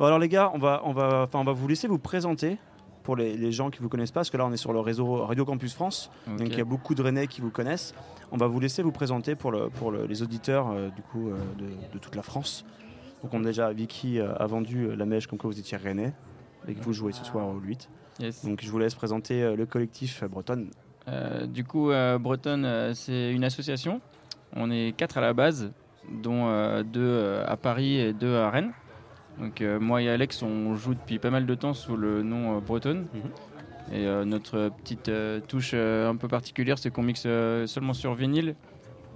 Bon, alors les gars, on va, on va, enfin, on va vous laisser vous présenter pour les, les gens qui vous connaissent pas, parce que là on est sur le réseau Radio Campus France, donc il y a beaucoup de Rennais qui vous connaissent. On va vous laisser vous présenter pour, le, pour le- les auditeurs euh, du coup euh, de, de toute la France. Donc on a déjà Vicky euh, a vendu la mèche comme quoi vous étiez Rennais et que vous jouez ce soir au 8. Yes. Donc je vous laisse présenter le collectif Bretonne. Du coup, Bretonne, c'est une association. On est quatre à la base, dont deux à Paris et deux à Rennes. Donc euh, moi et Alex, on joue depuis pas mal de temps sous le nom euh, Bretonne. Et euh, notre petite euh, touche euh, un peu particulière, c'est qu'on mixe euh, seulement sur vinyle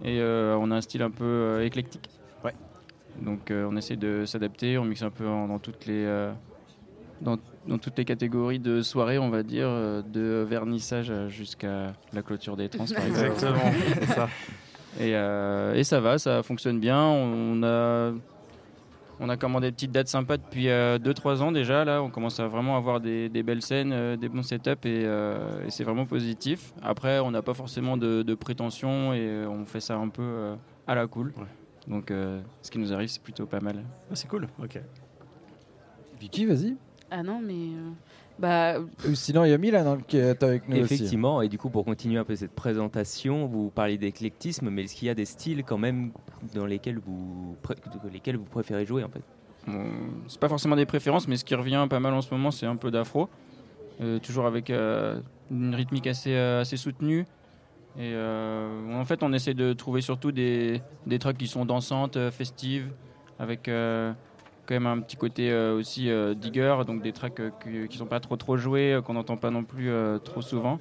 et euh, on a un style un peu euh, éclectique. Ouais. Donc euh, on essaie de s'adapter, on mixe un peu en- dans toutes les euh, dans, dans toutes les catégories de soirée, on va dire, de vernissage jusqu'à la clôture des trans, par exemple. c'est ça. Et, euh, et ça va, ça fonctionne bien. On a, on a commandé des petites dates sympas depuis 2-3 ans déjà. Là, on commence à vraiment avoir des, des belles scènes, euh, des bons setups et, euh, et c'est vraiment positif. Après, on n'a pas forcément de, de prétention et euh, on fait ça un peu euh, à la cool. Ouais. Donc, euh, ce qui nous arrive, c'est plutôt pas mal. Ah, c'est cool. Ok. Vicky, vas-y. Ah non, mais. euh, Bah, Sinon, il y a Milan hein, qui est avec nous aussi. Effectivement, et du coup, pour continuer un peu cette présentation, vous parlez d'éclectisme, mais est-ce qu'il y a des styles quand même dans lesquels vous, pré- lesquels vous préférez jouer en fait? Bon, c'est pas forcément des préférences, mais ce qui revient pas mal en ce moment, c'est un peu d'afro. Euh, toujours avec euh, une rythmique assez, euh, assez soutenue. Et euh, en fait, on essaie de trouver surtout des, des tracks qui sont dansantes, festives, avec euh, quand même un petit côté euh, aussi euh, digger, donc des tracks euh, qui, qui sont pas trop trop joués, euh, qu'on n'entend pas non plus euh, trop souvent.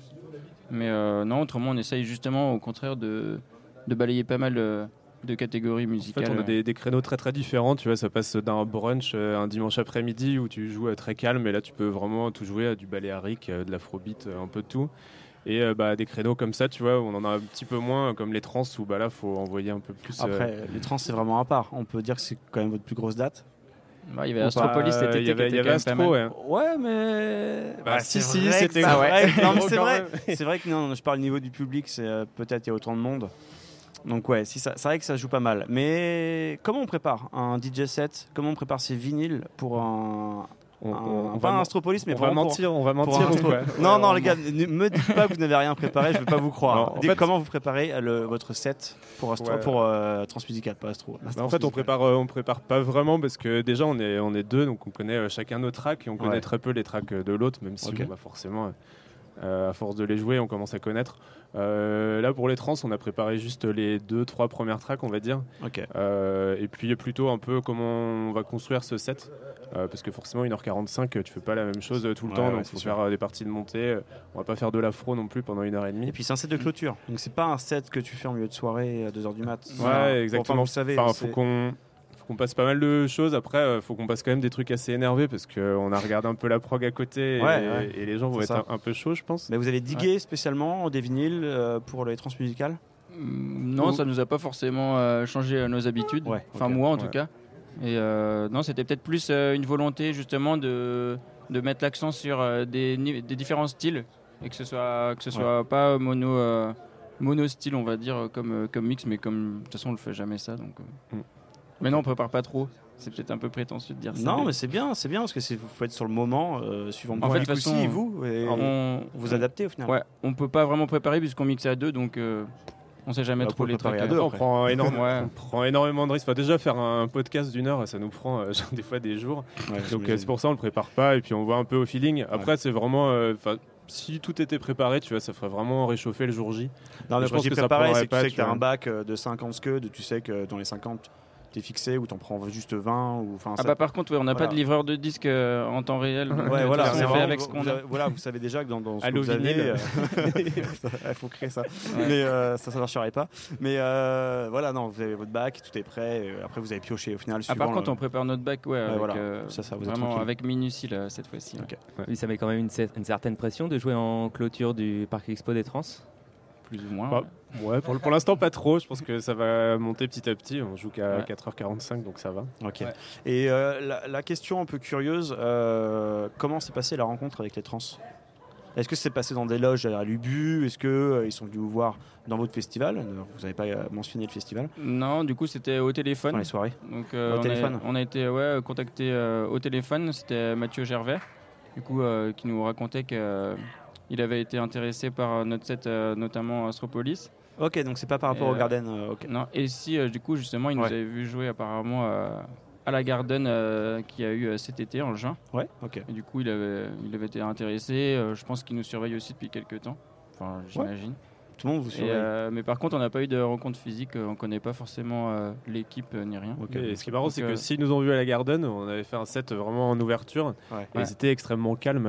Mais euh, non, autrement, on essaye justement au contraire de, de balayer pas mal euh, de catégories En musicales. fait, on a des, des créneaux très très différents. Tu vois, ça passe d'un brunch euh, un dimanche après-midi où tu joues euh, très calme, et là tu peux vraiment tout jouer à du baléarique, euh, de l'afrobeat, euh, un peu de tout. Et euh, bah, des créneaux comme ça, tu vois, on en a un petit peu moins, euh, comme les trans, où bah, là faut envoyer un peu plus. euh, Après, les trans c'est vraiment à part. On peut dire que c'est quand même votre plus grosse date. Bah, il y avait Astropolis cet euh, été il y avait, qui il y. Astro, ouais. Ouais, mais. Bah, si, si, c'était vrai. vrai. Non, mais Gros c'est vrai. C'est vrai que non, je parle au niveau du public, c'est euh, peut-être il y a autant de monde. Donc ouais, si ça, c'est vrai que ça joue pas mal. Mais comment on prépare un DJ set? Comment on prépare ses vinyles pour un, On, on- on pas va, un men- Astropolis, mais on va pour- mentir, on va pour un Non, non, on- les gars, ne me dites pas que vous n'avez rien préparé, je vais pas vous croire. Non, Dites fait- comment vous préparez euh, le- votre set pour, Astro, Ouais. pour euh, Transmusical, pas Astro. Bah, en fait, on prépare, euh, on prépare pas vraiment parce que déjà on est, on est deux, donc on connaît chacun nos tracks et on connaît très peu les tracks de l'autre, même si bon, bah, forcément, euh, à force de les jouer, on commence à connaître. Euh, là, pour les trans, on a préparé juste les deux, trois premières tracks, on va dire. Ok. Euh, et puis plutôt un peu comment on va construire ce set. Parce que forcément, 1h45, tu fais pas la même chose tout le Ouais, temps, ouais, donc c'est faut sûr. faire des parties de montée. On va pas faire de l'afro non plus pendant une heure et demie. Et puis c'est un set de clôture, donc c'est pas un set que tu fais en milieu de soirée à 2h du mat. Ouais, Enfin, exactement. Enfin, vous savez, Enfin, faut qu'on faut qu'on passe pas mal de choses. Après, euh, faut qu'on passe quand même des trucs assez énervés parce qu'on a regardé un peu la prog à côté et, Ouais, ouais. et les gens vont être un, un peu chauds, je pense. Mais vous avez digué spécialement des vinyles euh, pour les transmusicales Mm, Non, Ou- ça nous a pas forcément euh, changé nos habitudes. Ouais, Enfin, moi en Ouais. tout cas. Et euh, non, c'était peut-être plus une volonté justement de, de mettre l'accent sur des, des différents styles et que ce soit, que ce soit pas mono, euh, mono style, on va dire, comme, comme mix, mais comme de toute façon, on le fait jamais ça. Donc, euh. Mm. Mais non, on prépare pas trop. C'est peut-être un peu prétentieux de dire ça. Non, mais c'est bien, c'est bien parce que c'est- vous faites sur le moment, euh, suivant le En fait, de aussi, vous, et on, vous adaptez au final. Ouais, on peut pas vraiment préparer puisqu'on mixe à deux, donc euh, on sait jamais Bah, trop faut les trucs. à deux, on, prend énorme- Ouais. on prend énormément de risques. Enfin, déjà, faire un podcast d'une heure, ça nous prend euh, genre, des fois des jours. Ouais, Donc euh, c'est pour ça on le prépare pas et puis on voit un peu au feeling. Après, c'est vraiment. euh, si tout était préparé, tu vois, ça ferait vraiment réchauffer le jour J. Non, mais je pense j'ai que préparé, c'est que tu sais que tu as un bac euh, de 50 scuds, tu sais que dans les 50, t'es fixé ou t'en prends juste 20. Ou, enfin, Ah ça- bah par contre, ouais, on n'a Voilà. pas de livreur de disques euh, en temps réel. Ouais, euh, voilà, tout ça, c'est on fait vraiment- avec ce qu'on vous, a. voilà, vous savez déjà que dans, dans ce Allô, que vous avez, vinyle. il faut créer ça. Mais euh, ça, ça marcherait pas. Mais euh, voilà, non, vous avez votre bac, tout est prêt. après, vous avez pioché au final. Ah, par contre, le- on prépare notre bac, ouais, avec, voilà. euh, Ça, ça, vous êtes vraiment tranquille. avec minutie là, cette fois-ci. ouais. Ok. Oui, ça met quand même une certaine pression de jouer en clôture du Parc Expo des Trans. Plus ou moins. Bah, Ouais, pour, pour l'instant, pas trop. Je pense que ça va monter petit à petit. On joue qu'à Ouais. 4h45, donc ça va. Ok. Ouais. Et euh, la, la question un peu curieuse, euh, comment s'est passée la rencontre avec les trans? Est-ce que c'est passé dans des loges à l'UBU? Est-ce qu'ils sont venus vous voir dans votre festival? Vous n'avez pas euh, mentionné le festival Non, du coup, c'était au téléphone. dans les soirées Donc, euh, Au on, téléphone a, on a été ouais, contacté euh, au téléphone. C'était Mathieu Gervais, du coup, euh, qui nous racontait qu'il avait été intéressé par notre set, euh, notamment Astropolis. Ok, donc c'est pas par rapport Et, au euh, Garden. euh, ok. Non, et si, euh, du coup, justement, il nous avait vu jouer apparemment euh, à la Garden euh, qui a eu euh, cet été en juin. Ouais, ok. Et du coup, il avait, il avait été intéressé. Euh, je pense qu'il nous surveille aussi depuis quelques temps. Enfin, j'imagine. Tout le monde vous surveille. euh, mais par contre, on n'a pas eu de rencontre physique. euh, On connaît pas forcément euh, l'équipe euh, ni rien. Ok. Et ce qui est marrant, c'est que euh, s'ils nous ont vus à la Garden, on avait fait un set vraiment en ouverture. Ouais. Et Ouais. ils étaient extrêmement calmes.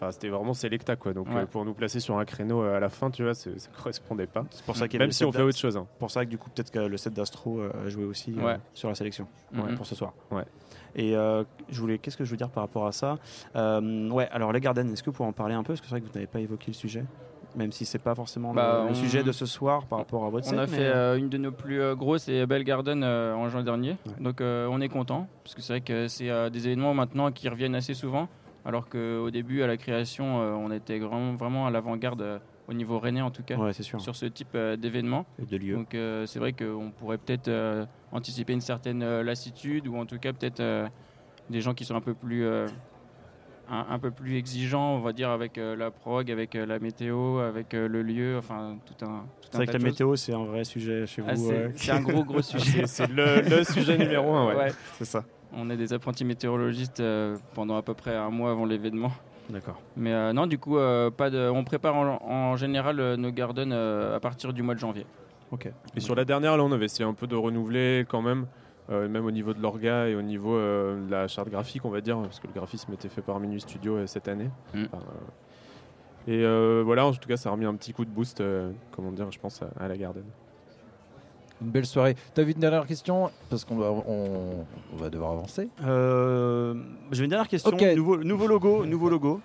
Enfin, c'était vraiment sélecta, quoi. Donc, Ouais. euh, pour nous placer sur un créneau euh, à la fin, tu vois, ça correspondait pas. C'est pour ça qu'il y avait Même si on fait autre chose. hein. pour ça que du coup peut-être que le set d'Astro euh, a joué aussi euh, sur la sélection Mhm. ouais, pour ce soir. Ouais. Et euh, je voulais, qu'est-ce que je veux dire par rapport à ça? Euh, Ouais, alors les Garden, est-ce que vous pouvez en parler un peu? Parce que c'est vrai que vous n'avez pas évoqué le sujet, même si c'est pas forcément le- Bah, le, on- sujet de ce soir par rapport à votre On set. a mais- fait euh, une de nos plus euh, grosses et belles Garden euh, en juin dernier. Ouais. Donc euh, on est content parce que c'est vrai que c'est euh, des événements maintenant qui reviennent assez souvent. Alors qu'au début, à la création, euh, on était vraiment, vraiment à l'avant-garde euh, au niveau rennais en tout cas Ouais, c'est sûr. sur ce type euh, d'événement. Et de lieu. Donc euh, c'est vrai qu'on pourrait peut-être euh, anticiper une certaine euh, lassitude ou en tout cas peut-être euh, des gens qui sont un peu plus euh, un, un peu plus exigeants, on va dire avec euh, la prog, avec euh, la météo, avec euh, le lieu, enfin tout un. C'est un vrai que la météo, c'est un vrai sujet chez vous. Ah, c'est ouais. c'est un gros gros sujet. C'est c'est le, le sujet numéro un, ouais. Ouais. c'est ça. On est des apprentis météorologistes euh, pendant à peu près un mois avant l'événement. D'accord. Mais euh, non, du coup, euh, pas de, on prépare en, en général euh, nos gardens à partir du mois de janvier. Ok. Et sur la dernière, là, on avait essayé un peu de renouveler quand même, même au niveau de l'orga et au niveau de la charte graphique, on va dire, parce que le graphisme était fait par Minuit Studio cette année. Mm. Enfin, et voilà, en tout cas, ça a remis un petit coup de boost, comment dire, je pense, à, à la Garden. Une belle soirée. T'as vu une dernière question Parce qu'on va, on, on va devoir avancer. Euh, J'ai une dernière question. Nouveau, nouveau logo, nouveau logo.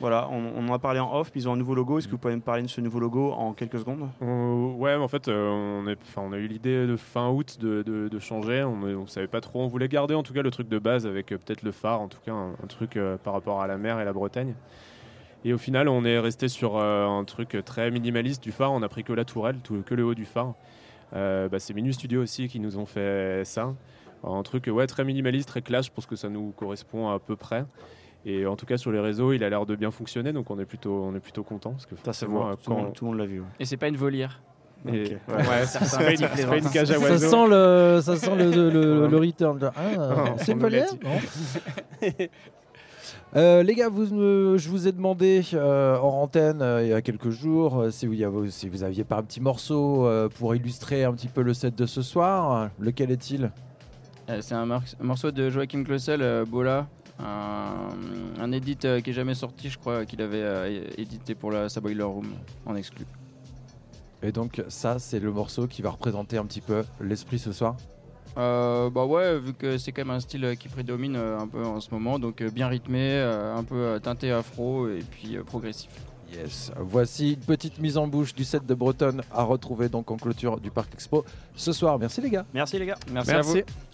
Voilà, on, on en a parlé en off, puis ils ont un nouveau logo. Est-ce que vous pouvez me parler de ce nouveau logo en quelques secondes? On- ouais, mais en fait, euh, on, est, enfin, on a eu l'idée de fin août de, de- de changer. On ne savait pas trop. On voulait garder en tout cas le truc de base avec euh, peut-être le phare, en tout cas un, un truc euh, par rapport à la mer et la Bretagne. Et au final, on est resté sur euh, un truc très minimaliste du phare. On a pris que la tourelle, tout- que le haut du phare. Euh, bah, c'est Minu Studio aussi qui nous ont fait ça. Un truc ouais, très minimaliste, très clash pour ce que ça nous correspond à peu près. Et en tout cas, sur les réseaux, il a l'air de bien fonctionner. Donc on est plutôt, on est plutôt content. Parce que Ça, c'est bon. Tout, le quand- monde- tout le monde l'a vu. ouais. Et c'est pas une volière. et- ouais, pas, une- pas une cage à Ça sent le, ça sent le, le, le- le return. Ah, c'est une nous l'a volière dit. Non Euh, les gars, vous, je vous ai demandé euh, en antenne euh, il y a quelques jours si, vous, y avez- si vous aviez pas un petit morceau pour illustrer un petit peu le set de ce soir. Lequel est-il? C'est un, morceau de Joachim Klossel, euh, Bola, un, un edit qui est jamais sorti, je crois, qu'il avait édité pour la sa Boiler Room en exclu. Et donc ça, c'est le morceau qui va représenter un petit peu l'esprit ce soir? Euh, bah ouais, vu que c'est quand même un style euh, qui prédomine euh, un peu en ce moment, donc bien rythmé, un peu teinté afro et puis progressif. Yes. Voici une petite mise en bouche du set de Bretonne à retrouver donc en clôture du Parc Expo ce soir. Merci les gars. Merci les gars. Merci, à vous. Merci.